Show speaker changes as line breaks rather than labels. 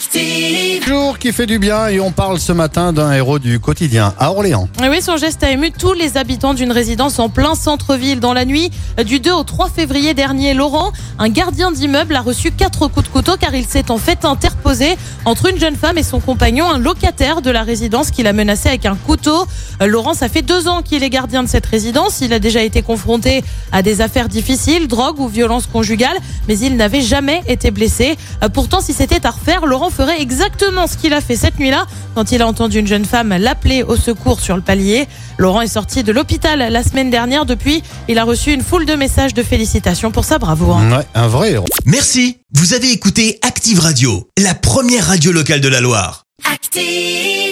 Active.
Jour qui fait du bien et on parle ce matin d'un héros du quotidien à Orléans.
Et Oui, son geste a ému tous les habitants d'une résidence en plein centre-ville. Dans la nuit du 2 au 3 février dernier, Laurent, un gardien d'immeuble, a reçu quatre coups de couteau car il s'est en fait interposé entre une jeune femme et son compagnon, un locataire de la résidence qui l'a menacé avec un couteau. Laurent, ça fait deux ans qu'il est gardien de cette résidence. Il a déjà été confronté à des affaires difficiles, drogue ou violence conjugale, mais il n'avait jamais été blessé. Pourtant, si c'était à refaire, Laurent ferait exactement ce qu'il a fait cette nuit-là quand il a entendu une jeune femme l'appeler au secours sur le palier. Laurent est sorti de l'hôpital la semaine dernière. Depuis, il a reçu une foule de messages de félicitations pour sa bravoure.
Ouais, un vrai héros.
Merci, vous avez écouté Active Radio, la première radio locale de la Loire.
Active.